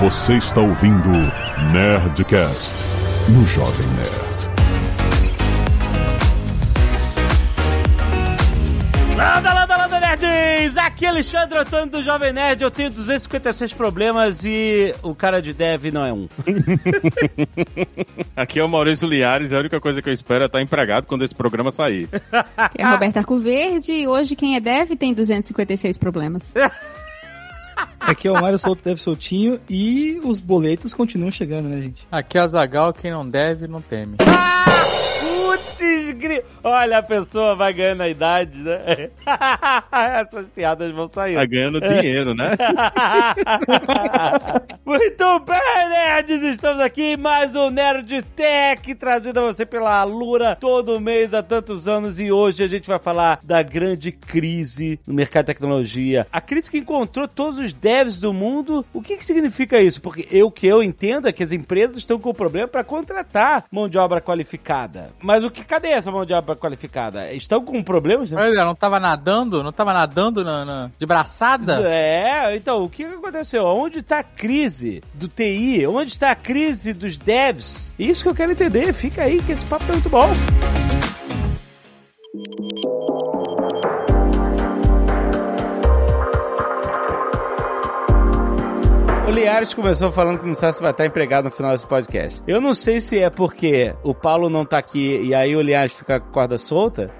Você está ouvindo Nerdcast no Jovem Nerd. Landa, landa, landa, nerds! Aqui é Alexandre Antônio do Jovem Nerd. Eu tenho 256 problemas e o cara de dev não é um. Aqui é o Maurício Liares e a única coisa que eu espero é estar empregado quando esse programa sair. É a Roberta Arcoverde e hoje quem é dev tem 256 problemas. Aqui é o Mário Solto Deve Soltinho e os boletos continuam chegando, né, gente? Aqui é a Zagal, quem não deve, não teme. Gri... Olha, a pessoa vai ganhando a idade, né? Essas piadas vão sair. Tá ganhando dinheiro, né? Muito bem, nerds! Estamos aqui em mais um Nerd Tech, trazido a você pela Lura todo mês há tantos anos. E hoje a gente vai falar da grande crise no mercado de tecnologia. A crise que encontrou todos os devs do mundo. O que, que significa isso? Porque eu que eu entendo é que as empresas estão com problema para contratar mão de obra qualificada. Mas o que cadê essa mão de obra qualificada? Estão com problemas? Né? Olha, não tava nadando? Não tava nadando na, na- de braçada? É, então, o que que aconteceu? Onde está a crise do TI? Onde está a crise dos devs? Isso que eu quero entender. Fica aí, que esse papo é muito bom. O Liares começou falando que não sabe se vai estar empregado no final desse podcast. Eu não sei se é porque o Paulo não tá aqui e aí o Liares fica com a corda solta.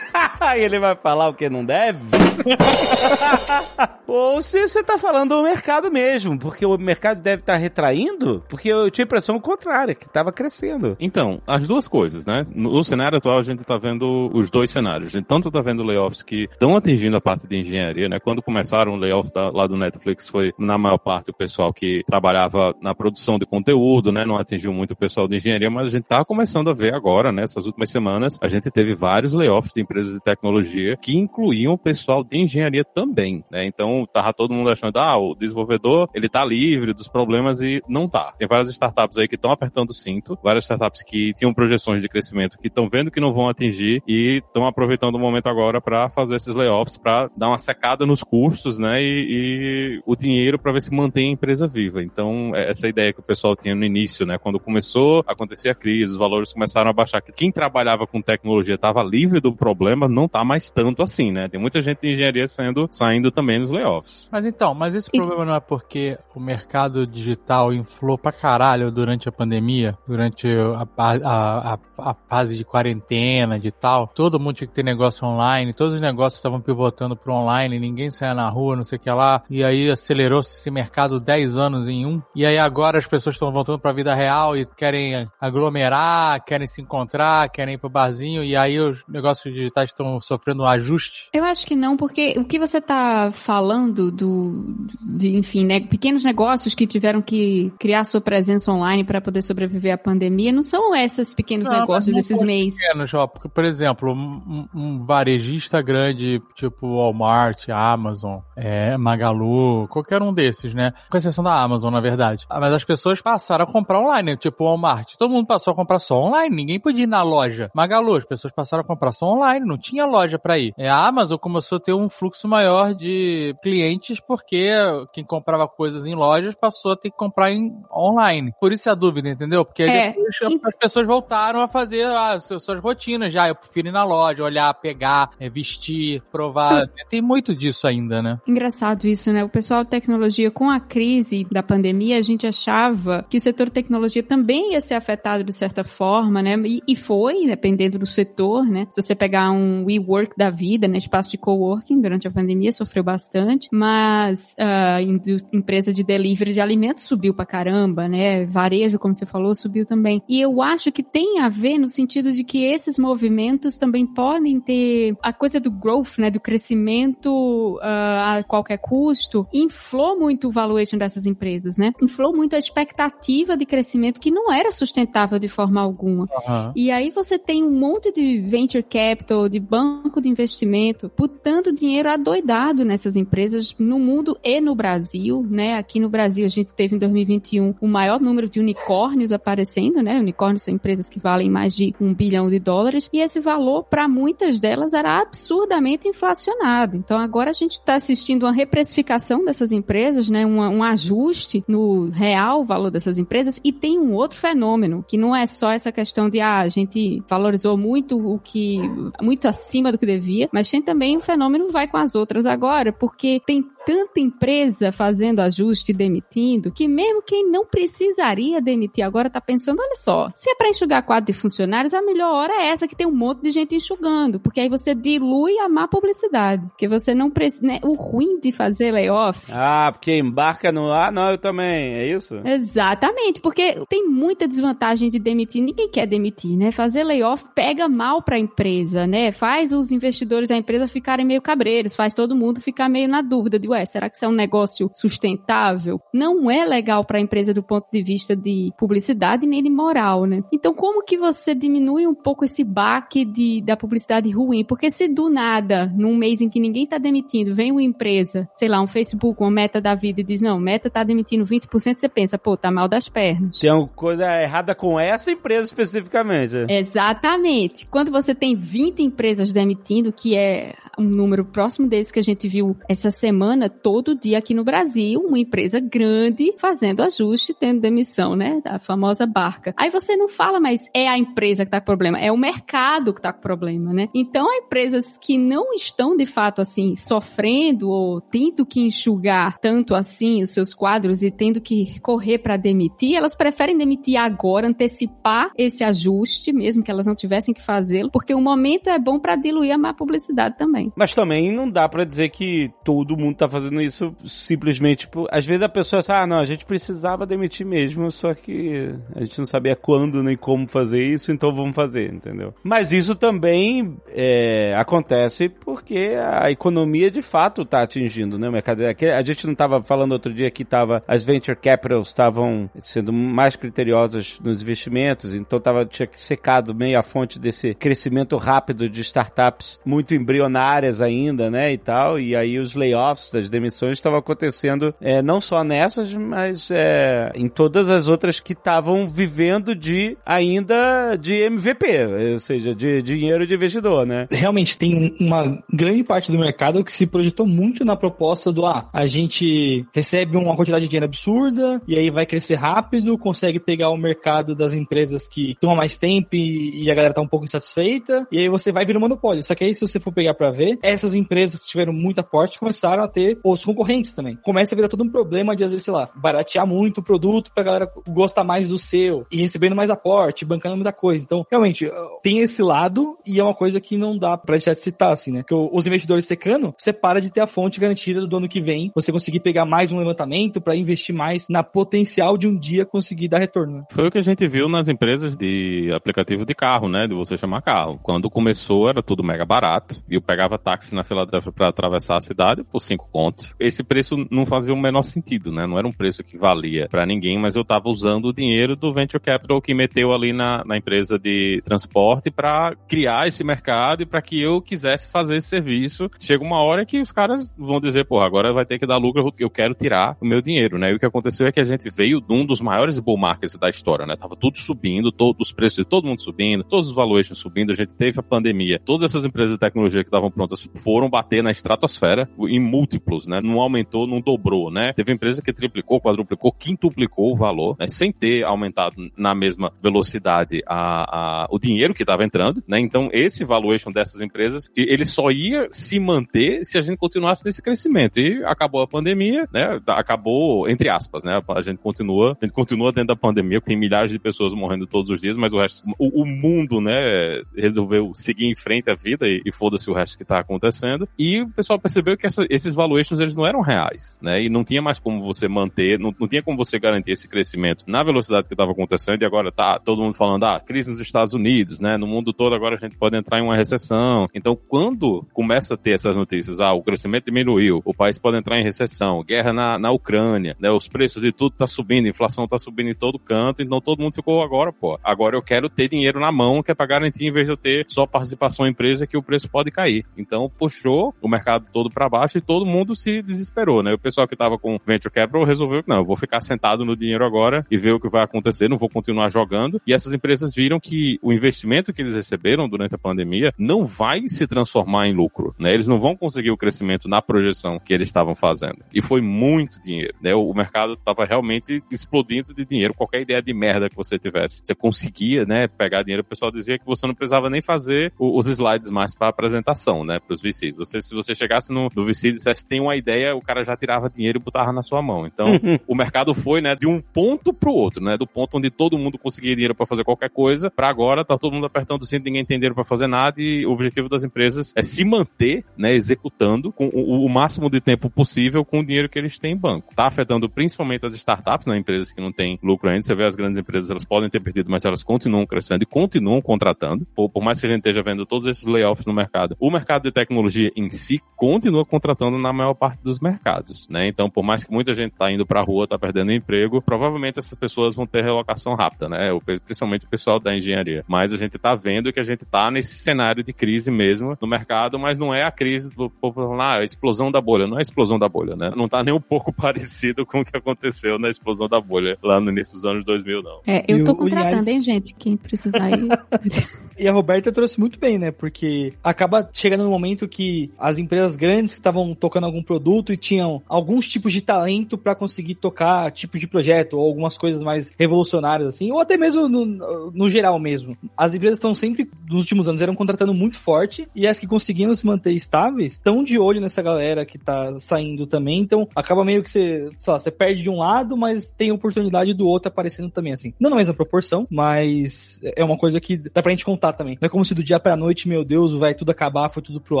Aí ele vai falar o que não deve? Ou se você tá falando do mercado mesmo, porque o mercado deve estar retraindo, porque eu tinha a impressão contrária, que tava crescendo. Então, as duas coisas, né? No cenário atual, a gente tá vendo os dois cenários. A gente tanto tá vendo layoffs que estão atingindo a parte de engenharia, né? Quando começaram o layoff da- lá do Netflix, foi, na maior parte, o pessoal que trabalhava na produção de conteúdo, né? Não atingiu muito o pessoal de engenharia, mas a gente tá começando a ver agora, nessas últimas semanas, a gente teve vários layoffs de empresas de tecnologia que incluíam o pessoal de engenharia também, né? Então, tava todo mundo achando, ah, o desenvolvedor, ele tá livre dos problemas e não tá. Tem várias startups aí que estão apertando o cinto, várias startups que tinham projeções de crescimento que estão vendo que não vão atingir e estão aproveitando o momento agora para fazer esses layoffs, para dar uma secada nos custos, né? E, e o dinheiro para ver se mantém a empresa viva. Então, é essa ideia que o pessoal tinha no início, né? Quando começou a acontecer a crise, os valores começaram a baixar, que quem trabalhava com tecnologia estava livre do problema, não tá mais tanto assim, né? Tem muita gente de engenharia sendo, saindo também nos layoffs. Mas então, mas esse problema não é porque o mercado digital inflou pra caralho durante a pandemia, durante a, a, a, a fase de quarentena, de tal. Todo mundo tinha que ter negócio online, todos os negócios estavam pivotando pro online, ninguém saía na rua, não sei o que lá. E aí acelerou-se esse mercado 10 anos em um. E aí agora as pessoas estão voltando pra vida real e querem aglomerar, querem se encontrar, querem ir pro barzinho. E aí os negócios digitais estão sofrendo um ajuste. Eu acho que não, porque o que você tá falando do, de, enfim, né, pequenos negócios que tiveram que criar sua presença online para poder sobreviver à pandemia, não são esses pequenos Não, negócios esses meses. pequenos, ó, porque, por exemplo, um, um varejista grande, tipo Walmart, Amazon, é, Magalu, qualquer um desses, né? Com exceção da Amazon, na verdade. Ah, Mas as pessoas passaram a comprar online, tipo Walmart. Todo mundo passou a comprar só online, ninguém podia ir na loja. Magalu, as pessoas passaram a comprar só online, não tinha loja pra ir. É, a Amazon começou a ter um fluxo maior de clientes porque quem comprava coisas em lojas passou a ter que comprar em online. Por isso é a dúvida, entendeu? Porque aí É, depois as pessoas voltaram a fazer as suas, suas rotinas já. Eu prefiro ir na loja, olhar, pegar, é, vestir, provar. Tem muito disso ainda, né? Engraçado isso, né? O pessoal de tecnologia, com a crise da pandemia, a gente achava que o setor de tecnologia também ia ser afetado de certa forma, né? E, e foi, dependendo do setor, né? Se você pegar um WeWork da vida, né? Espaço de coworking, durante a pandemia, sofreu bastante. Mas a indú- empresa de delivery de alimentos subiu pra caramba, né? Varejo, como você falou, subiu também. E eu acho que tem a ver no sentido de que esses movimentos também podem ter a coisa do growth, né? Do crescimento ah, a qualquer custo, inflou muito o valuation dessas empresas, né? Inflou muito a expectativa de crescimento que não era sustentável de forma alguma. E aí você tem um monte de venture capital, de banco de investimento, botando muito dinheiro adoidado nessas empresas no mundo e no Brasil, né? Aqui no Brasil a gente teve em 2021 o maior número de unicórnios aparecendo, né? Unicórnios são empresas que valem mais de um bilhão de dólares e esse valor para muitas delas era absurdamente inflacionado. Então agora a gente está assistindo uma reprecificação dessas empresas, né? Um, um ajuste no real valor dessas empresas e tem um outro fenômeno que não é só essa questão de ah, a gente valorizou muito o que muito acima do que devia, mas tem também o fenômeno vai com as outras agora, porque tem tanta empresa fazendo ajuste e demitindo que mesmo quem não precisaria demitir agora está pensando, olha só, se é para enxugar quadro de funcionários, a melhor hora é essa que tem um monte de gente enxugando, porque aí você dilui a má publicidade, porque você não precisa, né, o ruim de fazer layoff. Ah, porque embarca no ah, não, eu também, é isso? Exatamente, porque tem muita desvantagem de demitir, ninguém quer demitir, né? Fazer layoff pega mal para a empresa, né? Faz os investidores da empresa ficarem meio cabreiros, faz todo mundo ficar meio na dúvida de, ué, será que isso é um negócio sustentável? Não é legal para a empresa do ponto de vista de publicidade nem de moral, né? Então, como que você diminui um pouco esse baque de, da publicidade ruim? Porque se do nada, num mês em que ninguém tá demitindo, vem uma empresa, sei lá, um Facebook, uma meta da vida e diz, não, meta tá demitindo 20%, você pensa, pô, tá mal das pernas. Tem alguma coisa errada com essa empresa especificamente. Exatamente. Quando você tem 20 empresas demitindo, que é um número próximo desse que a gente viu essa semana, todo dia aqui no Brasil, uma empresa grande fazendo ajuste, tendo demissão, né? Da famosa barca. Aí você não fala, mas é a empresa que tá com problema, é o mercado que tá com problema, né? Então, há empresas que não estão de fato assim sofrendo ou tendo que enxugar tanto assim os seus quadros e tendo que correr para demitir, elas preferem demitir agora, antecipar esse ajuste, mesmo que elas não tivessem que fazê-lo, porque o momento é bom para diluir a má publicidade também. Mas também não dá para dizer que todo mundo tá fazendo isso simplesmente por... Às vezes a pessoa fala, ah, não, a gente precisava demitir mesmo, só que a gente não sabia quando nem como fazer isso, então vamos fazer, entendeu? Mas isso também é, acontece porque a economia de fato tá atingindo, né, o mercado. A gente não tava falando outro dia que tava, as venture capitals estavam sendo mais criteriosas nos investimentos, então tava, tinha secado meio a fonte desse crescimento rápido de startups muito embrionárias ainda, né, e tal, e aí os layoffs das demissões estavam acontecendo é, não só nessas, mas é, em todas as outras que estavam vivendo de ainda de MVP, ou seja, de, dinheiro de investidor, né? Realmente tem uma grande parte do mercado que se projetou muito na proposta do ah, a gente recebe uma quantidade de dinheiro absurda e aí vai crescer rápido, consegue pegar o mercado das empresas que toma mais tempo e, e a galera tá um pouco insatisfeita e aí você vai vir um monopólio. Só que aí se você for pegar para ver, essas empresas que tiveram muita porte começaram a ter ser os concorrentes também. Começa a virar todo um problema de, às vezes, sei lá, baratear muito o produto pra galera gostar mais do seu e recebendo mais aporte, bancando muita coisa. Então, realmente, eh, tem esse lado e é uma coisa que não dá pra deixar de citar, assim, né? Que os investidores secando, você para de ter a fonte garantida do ano que vem, você conseguir pegar mais um levantamento para investir mais na potencial de um dia conseguir dar retorno. Né? Foi o que a gente viu nas empresas de aplicativo de carro, né? De você chamar carro. Quando começou era tudo mega barato e eu pegava táxi na Filadélfia para atravessar a cidade por 5 ponto. Esse preço não fazia o menor sentido, né? Não era um preço que valia para ninguém, mas eu estava usando o dinheiro do venture capital que meteu ali na, na empresa de transporte para criar esse mercado e para que eu quisesse fazer esse serviço. Chega uma hora que os caras vão dizer, pô, agora vai ter que dar lucro, eu quero tirar o meu dinheiro, né? E o que aconteceu é que a gente veio de um dos maiores bull markets da história, né? Tava tudo subindo, todos os preços de todo mundo subindo, todos os valuations subindo, a gente teve a pandemia. Todas essas empresas de tecnologia que estavam prontas foram bater na estratosfera em múltiplos né? Não aumentou, não dobrou, né? Teve empresa que triplicou, quadruplicou, quintuplicou o valor, né? Sem ter aumentado na mesma velocidade a, a o dinheiro que estava entrando, né? Então, esse valuation dessas empresas, ele só ia se manter se a gente continuasse nesse crescimento. E acabou a pandemia, né? Acabou, entre aspas, né? A gente continua, a gente continua dentro da pandemia, tem milhares de pessoas morrendo todos os dias, mas o resto, o, o mundo, né, resolveu seguir em frente a vida e, e foda-se o resto que tá acontecendo. E o pessoal percebeu que essa, esses valuations valuations eles não eram reais, né? E não tinha mais como você manter, não, não tinha como você garantir esse crescimento na velocidade que estava acontecendo e agora tá todo mundo falando, ah, crise nos Estados Unidos, né? No mundo todo agora a gente pode entrar em uma recessão. Então, quando começa a ter essas notícias, ah, o crescimento diminuiu, o país pode entrar em recessão, guerra na, na Ucrânia, né? Os preços de tudo tá subindo, inflação tá subindo em todo canto, então todo mundo ficou agora, pô, agora eu quero ter dinheiro na mão que é pra garantir em vez de eu ter só participação em empresa que o preço pode cair. Então, puxou o mercado todo para baixo e todo mundo se desesperou, né? O pessoal que tava com venture capital resolveu não, eu vou ficar sentado no dinheiro agora e ver o que vai acontecer, não vou continuar jogando. E essas empresas viram que o investimento que eles receberam durante a pandemia não vai se transformar em lucro, né? Eles não vão conseguir o crescimento na projeção que eles estavam fazendo. E foi muito dinheiro, né? O mercado estava realmente explodindo de dinheiro. Qualquer ideia de merda que você tivesse, você conseguia, né, pegar dinheiro. O pessoal dizia que você não precisava nem fazer os slides mais para apresentação, né, para os VCs. Você, se você chegasse no, no VC e dissesse tem uma ideia, o cara já tirava dinheiro e botava na sua mão. Então, o mercado foi, né, de um ponto pro outro, né, do ponto onde todo mundo conseguia dinheiro para fazer qualquer coisa, para agora tá todo mundo apertando o cinto, ninguém tem dinheiro para fazer nada e o objetivo das empresas é se manter, né, executando com o, o, máximo de tempo possível com o dinheiro que eles têm em banco. Tá afetando principalmente as startups, né, empresas que não têm lucro ainda. Você vê as grandes empresas, elas podem ter perdido, mas elas continuam crescendo e continuam contratando. Por, por mais que a gente esteja vendo todos esses layoffs no mercado, o mercado de tecnologia em si continua contratando na maior parte dos mercados, né? Então, por mais que muita gente tá indo pra rua, tá perdendo emprego, provavelmente essas pessoas vão ter relocação rápida, né? Principalmente o pessoal da engenharia. Mas a gente tá vendo que a gente tá nesse cenário de crise mesmo no mercado, mas não é a crise do povo ah, a explosão da bolha, não é a explosão da bolha, né? Não tá nem um pouco parecido com o que aconteceu na explosão da bolha lá no início dos anos 2000, não. É, eu tô contratando, hein, gente? Quem precisar ir. e a Roberta trouxe muito bem, né? Porque acaba chegando no momento que as empresas grandes que estavam tocando algum produto e tinham alguns tipos de talento para conseguir tocar tipo de projeto ou algumas coisas mais revolucionárias assim, ou até mesmo no, no geral mesmo. As empresas estão sempre nos últimos anos eram contratando muito forte e as que conseguiram se manter estáveis estão de olho nessa galera que tá saindo também. Então acaba meio que você, sei lá, você perde de um lado, mas tem oportunidade do outro aparecendo também assim. Não na mesma proporção, mas é uma coisa que dá pra gente contar também. Não é como se do dia pra noite, meu Deus, vai tudo acabar, foi tudo pro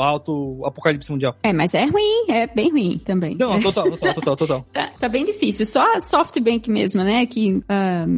alto, apocalipse mundial. É, mas é ruim, é bem ruim também. Não, total, total, total, total. tá, tá, bem difícil. Só a SoftBank mesmo, né, que uh,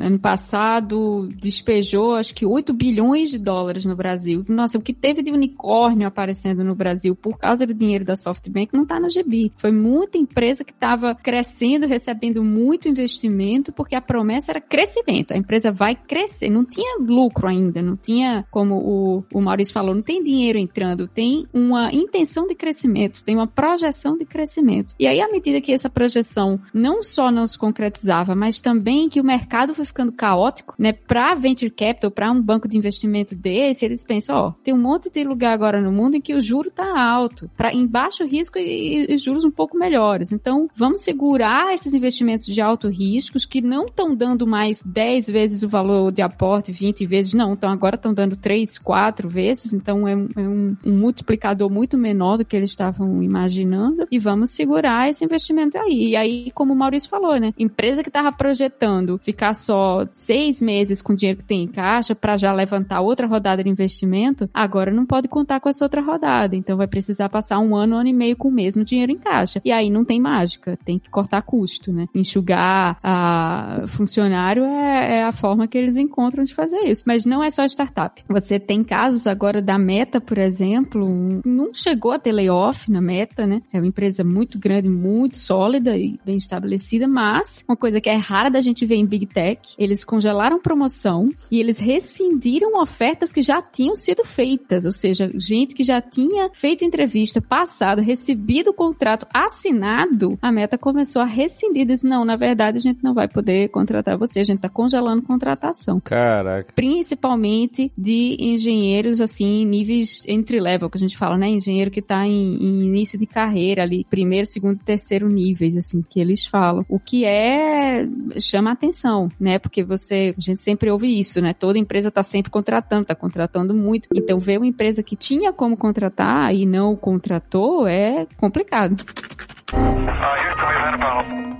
ano passado despejou acho que 8 bilhões de dólares no Brasil. Nossa, o que teve de unicórnio aparecendo no Brasil por causa do dinheiro da SoftBank não tá na GB. Foi muita empresa que estava crescendo, recebendo muito investimento, porque a promessa era crescimento. A empresa vai crescer. Não tinha lucro ainda, não tinha, como o, o Maurício falou, não tem dinheiro entrando, tem uma intenção de crescimento, tem uma projeção de crescimento. E aí, à medida que essa projeção não só não se concretizava, mas também que o mercado foi ficando caótico, né, para venture capital, para um banco de investimento desse, eles pensam, ó, tem um monte de lugar agora no mundo em que o juro tá alto, para em baixo risco e, e, juros um pouco melhores. Então, vamos segurar esses investimentos de alto riscos que não estão dando mais 10 vezes o valor de aporte, 20 vezes, não, então agora estão dando 3, 4 vezes, então é, é um, um multiplicador muito menor do que eles estavam imaginando e vamos segurar esse investimento aí. E aí, como o Maurício falou, né? Empresa que estava projetando ficar só seis meses com o dinheiro que tem em caixa para já levantar outra rodada de investimento, agora não pode contar com essa outra rodada. Então vai precisar passar um ano, um ano e meio com o mesmo dinheiro em caixa. E aí não tem mágica, tem que cortar custo, né? Enxugar a funcionário é, é a forma que eles encontram de fazer isso. Mas não é só startup. Você tem casos agora da Meta, por exemplo, não chegou a ter layoff na Meta, né? É uma empresa muito grande, muito sólida e bem estabelecida, mas uma coisa que é rara da gente ver em Big Tech, eles congelaram promoção e eles rescindiram ofertas que já tinham sido feitas, ou seja, gente que já tinha feito entrevista, passado, recebido o contrato assinado, a Meta começou a rescindir, disse, não, na verdade a gente não vai poder contratar você, a gente tá congelando contratação. Caraca. Principalmente de engenheiros, assim, níveis entry-level, que a gente fala, né? Engenheiro que tá em, em início de carreira ali, primeiro, segundo e terceiro níveis, assim, que eles falam. O que é, chama atenção, né? Porque você, a gente sempre ouve isso, né? Toda empresa tá sempre contratando, tá contratando muito. Então, ver uma empresa que tinha como contratar e não contratou é complicado.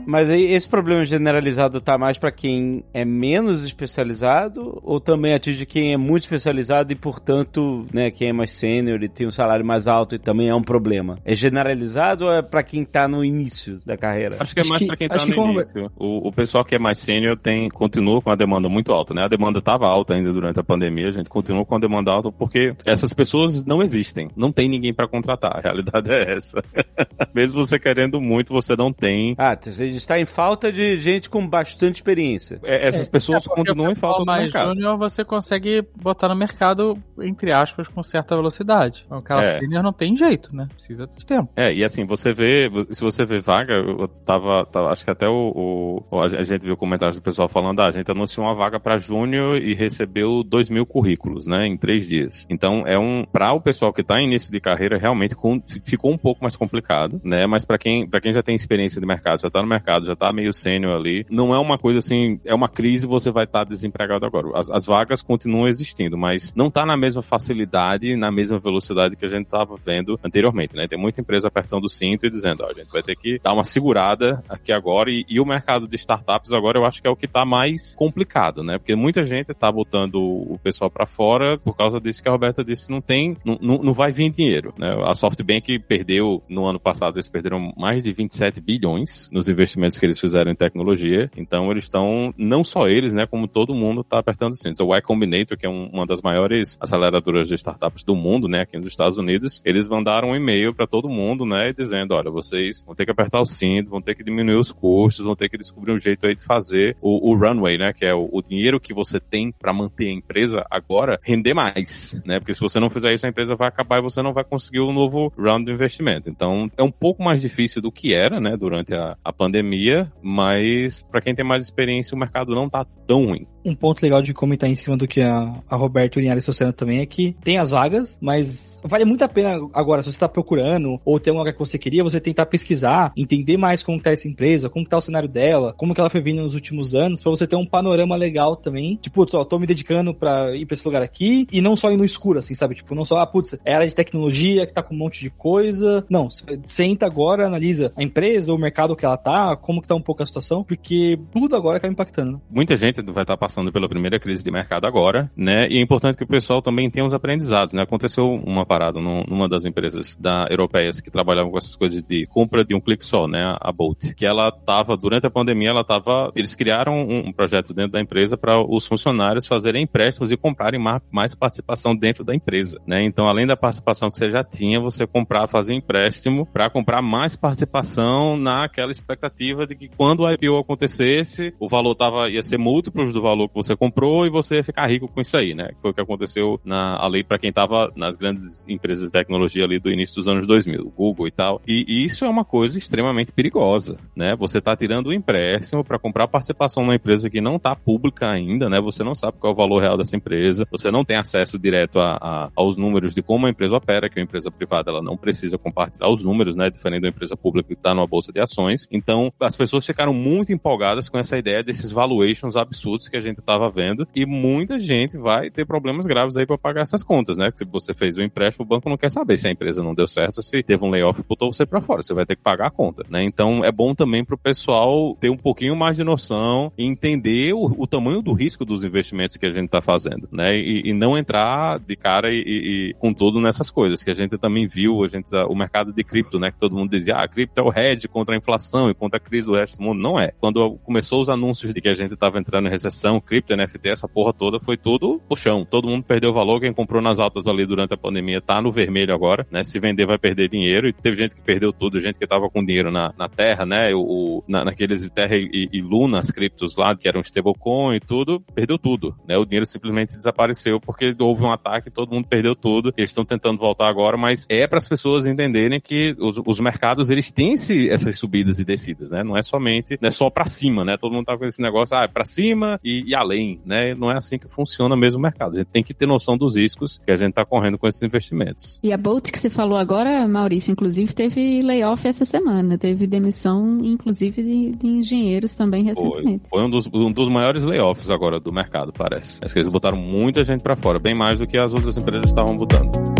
Mas aí esse problema generalizado tá mais pra quem é menos especializado ou também atinge quem é muito especializado e, portanto, né, quem é mais sênior e tem um salário mais alto e também é um problema? É generalizado ou é pra quem tá no início da carreira? Acho que é mais pra quem tá no que como- início. O, o pessoal que é mais sênior tem, continua com a demanda muito alta, né? A demanda estava alta ainda durante a pandemia, a gente continua com a demanda alta porque essas pessoas não existem. Não tem ninguém pra contratar. A realidade é essa. Mesmo você querendo muito, você não tem. Ah, você está em falta de gente com bastante experiência. É, Essas pessoas Porque continuam em falta do mais mercado. júnior você consegue botar no mercado, entre aspas, com certa velocidade. O cara É. sênior não tem jeito, né? Precisa de tempo. É, e assim, você vê, se você vê vaga, eu tava, tava- acho que até o, o- a gente viu comentários do pessoal falando, ah, a gente anunciou uma vaga pra júnior e recebeu dois mil currículos, né, em três dias. Então, é um, pra o pessoal que tá em início de carreira, realmente com- ficou um pouco mais complicado, né, mas pra quem, pra quem já tem experiência de mercado, já tá no mercado, já tá meio sênior ali, não é uma coisa assim, é uma crise, você vai estar desempregado agora. As, as vagas continuam existindo, mas não tá na mesma facilidade, na mesma velocidade que a gente tava vendo anteriormente, né? Tem muita empresa apertando o cinto e dizendo, ó, a gente vai ter que dar uma segurada aqui agora e, e o mercado de startups agora eu acho que é o que tá mais complicado, né? Porque muita gente tá botando o pessoal para fora por causa disso que a Roberta disse, não tem, não, não, não vai vir dinheiro, né? A SoftBank perdeu, no ano passado, eles perderam mais de 27 bilhões nos investimentos que eles fizeram em tecnologia, então eles estão, não só eles, né, como todo mundo tá apertando o cinto. O Y Combinator, que é um- uma das maiores aceleradoras de startups do mundo, né, aqui nos Estados Unidos, eles mandaram um e-mail para todo mundo, né, dizendo, olha, vocês vão ter que apertar o cinto, vão ter que diminuir os custos, vão ter que descobrir um jeito aí de fazer o, o runway, né, que é o, o dinheiro que você tem para manter a empresa agora render mais, né, porque se você não fizer isso, a empresa vai acabar e você não vai conseguir um novo round de investimento. Então, é um pouco mais difícil do que era, né, durante a, a pandemia, mas para quem tem mais experiência, o mercado não tá tão ruim. Um ponto legal de comentar em cima do que a, a Roberta e o Linhares trouxeram também é que tem as vagas, mas vale muito a pena agora, se você está procurando ou tem uma vaga que você queria, você tentar pesquisar, entender mais como está essa empresa, como está o cenário dela, como que ela foi vindo nos últimos anos, para você ter um panorama legal também. Tipo, putz, ó, tô me dedicando para ir para esse lugar aqui e não só ir no escuro, assim, sabe? Tipo, não só, ah, putz, é área de tecnologia que tá com um monte de coisa. Não, senta agora, analisa a empresa, o mercado que ela tá, como que tá um pouco a situação, porque tudo agora acaba impactando. né? muita gente vai estar passando pela primeira crise de mercado agora, né? E é importante que o pessoal também tenha os aprendizados, né? Aconteceu uma parada num- numa das empresas da europeias que trabalhavam com essas coisas de compra de um clique só, né? A Bolt, que ela tava durante a pandemia, ela tava, eles criaram um, projeto dentro da empresa para os funcionários fazerem empréstimos e comprarem ma- mais participação dentro da empresa, né? Então, além da participação que você já tinha, você comprar, fazer empréstimo para comprar mais participação naquela expectativa de que quando o IPO acontecesse, o valor tava, ia ser múltiplos do valor que você comprou e você ia ficar rico com isso aí, né? Foi o que aconteceu na a lei para quem tava nas grandes empresas de tecnologia ali do início dos anos 2000, Google e tal. E, e isso é uma coisa extremamente perigosa, né? Você tá tirando um empréstimo para comprar participação numa empresa que não tá pública ainda, né? Você não sabe qual é o valor real dessa empresa, você não tem acesso direto a, a- aos números de como a empresa opera, que a empresa privada ela não precisa compartilhar os números, né? Diferente da empresa pública que está numa bolsa de ações. Então, as pessoas ficaram muito empolgadas com essa ideia desses valuations absurdos que a gente estava vendo e muita gente vai ter problemas graves aí para pagar essas contas, né? Se você fez o empréstimo, o banco não quer saber se a empresa não deu certo, se teve um layoff e botou você para fora, você vai ter que pagar a conta, né? Então, é bom também para o pessoal ter um pouquinho mais de noção e entender o, o tamanho do risco dos investimentos que a gente está fazendo, né? E, e não entrar de cara e, e- e com tudo nessas coisas que a gente também viu, a gente o mercado de cripto, né? Que todo mundo dizia, ah, cripto é o hedge contra a inflação e contra a crise do resto do mundo. Não é. Quando começou os anúncios de que a gente estava entrando em recessão, cripto, NFT, essa porra toda, foi tudo pro chão. Todo mundo perdeu valor. Quem comprou nas altas ali durante a pandemia tá no vermelho agora, né? Se vender vai perder dinheiro. E teve gente que perdeu tudo, gente que tava com dinheiro na, na terra, né? O, o- na, naqueles Terra e, e Luna, as criptos lá, que eram stablecoin e tudo, perdeu tudo, né? O dinheiro simplesmente desapareceu porque houve um ataque, todo mundo perdeu tudo. Eles estão tentando voltar agora, mas é para as pessoas entenderem que os, os mercados eles têm esse, essas subidas e descidas, né? Não é somente, não é só para cima, né? Todo mundo tá com esse negócio, ah, é para cima e, e além, né? Não é assim que funciona mesmo o mercado. A gente tem que ter noção dos riscos que a gente tá correndo com esses investimentos. E a Bolt que você falou agora, Maurício, inclusive teve layoff essa semana. Teve demissão, inclusive, de, de engenheiros também Foi, recentemente. foi um, dos, um dos maiores layoffs agora do mercado, parece. Acho que eles botaram muita gente para fora, bem mais do que as outras empresas estavam botando.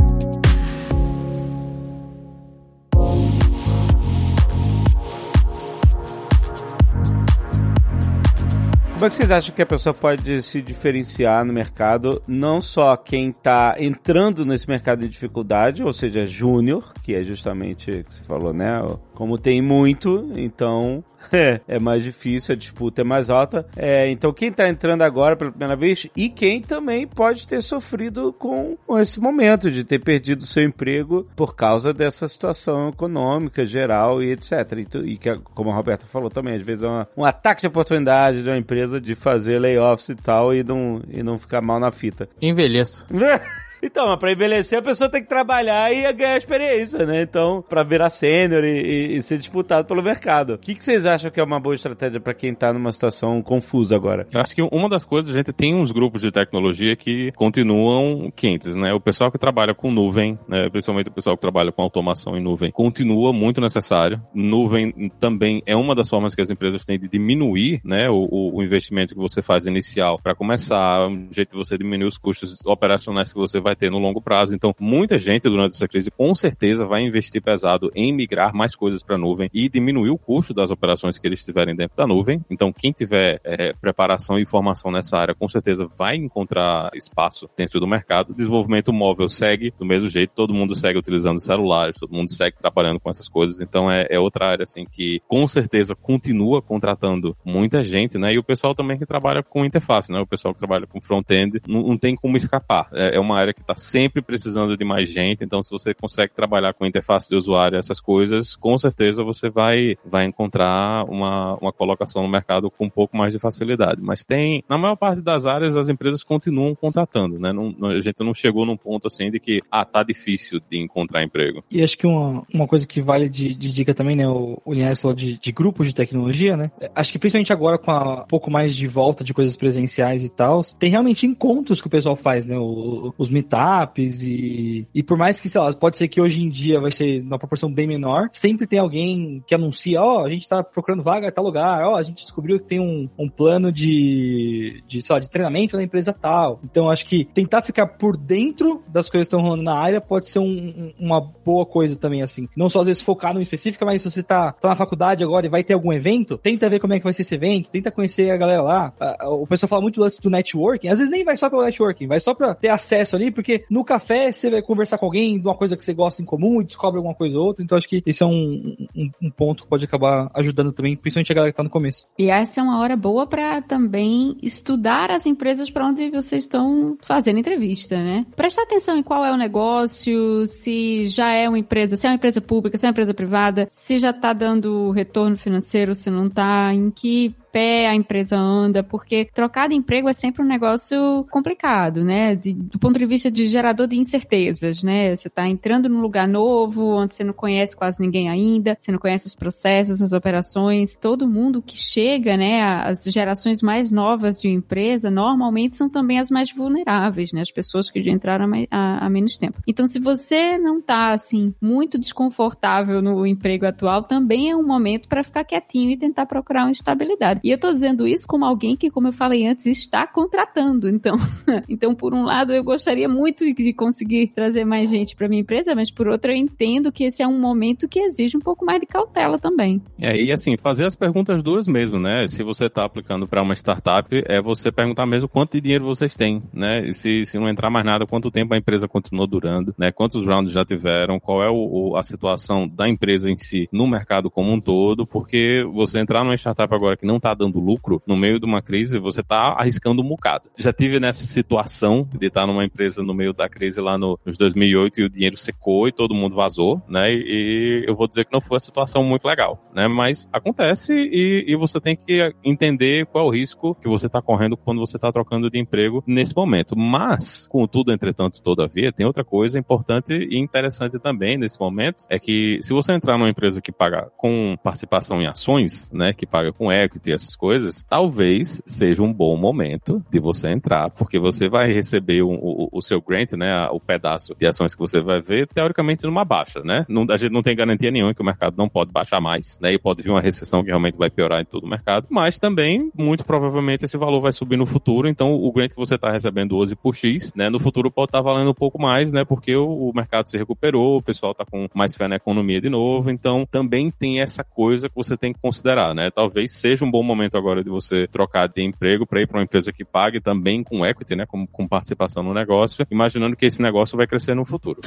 Como é que vocês acham que a pessoa pode se diferenciar no mercado? Não só quem está entrando nesse mercado de dificuldade, ou seja, júnior, que é justamente o que você falou, né? Como tem muito, então é, é mais difícil, a disputa é mais alta. É, então quem está entrando agora pela primeira vez e quem também pode ter sofrido com, com esse momento de ter perdido seu emprego por causa dessa situação econômica geral e etc. E, e que, como a Roberta falou também, às vezes é uma, um ataque de oportunidade de uma empresa de fazer layoffs e tal e não, e não ficar mal na fita. Envelheça. Então, mas pra envelhecer a pessoa tem que trabalhar e ganhar experiência, né? Então, pra virar sênior e, e, e, ser disputado pelo mercado. O que, que vocês acham que é uma boa estratégia para quem tá numa situação confusa agora? Eu acho que uma das coisas, a gente tem uns grupos de tecnologia que continuam quentes, né? O pessoal que trabalha com nuvem, né? principalmente o pessoal que trabalha com automação em nuvem, continua muito necessário. Nuvem também é uma das formas que as empresas têm de diminuir, né? O, o investimento que você faz inicial para começar, um jeito de você diminuir os custos operacionais que você vai vai ter no longo prazo. Então, muita gente durante essa crise com certeza vai investir pesado em migrar mais coisas para a nuvem e diminuir o custo das operações que eles tiverem dentro da nuvem. Então, quem tiver é, preparação e formação nessa área, com certeza vai encontrar espaço dentro do mercado. Desenvolvimento móvel segue do mesmo jeito, todo mundo segue utilizando celulares, todo mundo segue trabalhando com essas coisas. Então, é, é outra área assim que com certeza continua contratando muita gente, né? E o pessoal também que trabalha com interface, né? O pessoal que trabalha com front-end não, não tem como escapar. É, é uma área que que está sempre precisando de mais gente. Então, se você consegue trabalhar com interface de usuário, essas coisas, com certeza você vai, vai encontrar uma, uma colocação no mercado com um pouco mais de facilidade. Mas tem, na maior parte das áreas, as empresas continuam contratando, né? Não, a gente não chegou num ponto assim de que, ah, tá difícil de encontrar emprego. E acho que uma, uma coisa que vale de, de dica também, né? O, o Linhares falou de, de grupos de tecnologia, né? Acho que principalmente agora com a, um pouco mais de volta de coisas presenciais e tal, tem realmente encontros que o pessoal faz, né? O, os meetups startups e, e por mais que, sei lá, pode ser que hoje em dia vai ser numa proporção bem menor, sempre tem alguém que anuncia, ó, oh, a gente tá procurando vaga em tal lugar, ó, oh, a gente descobriu que tem um, um plano de, de, sei lá, de treinamento na empresa tal. Então, acho que tentar ficar por dentro das coisas que estão rolando na área pode ser um, uma boa coisa também, assim. Não só às vezes focar no específico, mas se você tá, tá na faculdade agora e vai ter algum evento, tenta ver como é que vai ser esse evento, tenta conhecer a galera lá. O pessoal fala muito do networking, às vezes nem vai só pelo networking, vai só pra ter acesso ali, porque no café você vai conversar com alguém de uma coisa que você gosta em comum e descobre alguma coisa ou outra. Então acho que esse é um, um, um ponto que pode acabar ajudando também, principalmente a galera que tá no começo. E essa é uma hora boa para também estudar as empresas para onde vocês estão fazendo entrevista, né? Prestar atenção em qual é o negócio, se já é uma empresa, se é uma empresa pública, se é uma empresa privada, se já tá dando retorno financeiro, se não tá, em que pé a empresa anda, porque trocar de emprego é sempre um negócio complicado, né? De, do ponto de vista de gerador de incertezas, né? Você está entrando num lugar novo, onde você não conhece quase ninguém ainda, você não conhece os processos, as operações. Todo mundo que chega, né? As gerações mais novas de uma empresa, normalmente são também as mais vulneráveis, né? As pessoas que já entraram há, menos tempo. Então, se você não está assim, muito desconfortável no emprego atual, também é um momento para ficar quietinho e tentar procurar uma estabilidade. E eu tô dizendo isso como alguém que, como eu falei antes, está contratando. Então, então por um lado, eu gostaria muito de conseguir trazer mais gente para minha empresa, mas por outro, eu entendo que esse é um momento que exige um pouco mais de cautela também. É, e assim, fazer as perguntas duas mesmo, né? Se você está aplicando para uma startup, é você perguntar mesmo quanto de dinheiro vocês têm, né? E se, se não entrar mais nada, quanto tempo a empresa continuou durando, né? Quantos rounds já tiveram, qual é o, a situação da empresa em si no mercado como um todo, porque você entrar numa startup agora que não está dando lucro no meio de uma crise, você está arriscando um bocado. Já tive nessa situação de estar numa empresa no meio da crise lá no, nos 2008 e o dinheiro secou e todo mundo vazou, né? E eu vou dizer que não foi uma situação muito legal, né? Mas acontece e, e você tem que entender qual é o risco que você está correndo quando você está trocando de emprego nesse momento. Mas, contudo, entretanto, todavia, tem outra coisa importante e interessante também nesse momento, é que se você entrar numa empresa que paga com participação em ações, né? Que paga com equity, essas coisas, talvez seja um bom momento de você entrar, porque você vai receber um, o, o, seu grant, né, o pedaço de ações que você vai ver, teoricamente numa baixa, né? Não, a gente não tem garantia nenhuma que o mercado não pode baixar mais, né? E pode vir uma recessão que realmente vai piorar em todo o mercado, mas também, muito provavelmente, esse valor vai subir no futuro, então o grant que você está recebendo hoje por X, né, no futuro pode estar tá valendo um pouco mais, né, porque o, o mercado se recuperou, o pessoal está com mais fé na economia de novo, então também tem essa coisa que você tem que considerar, né? Talvez seja um bom momento agora de você trocar de emprego para ir para uma empresa que pague também com equity, né, com, com participação no negócio, imaginando que esse negócio vai crescer no futuro.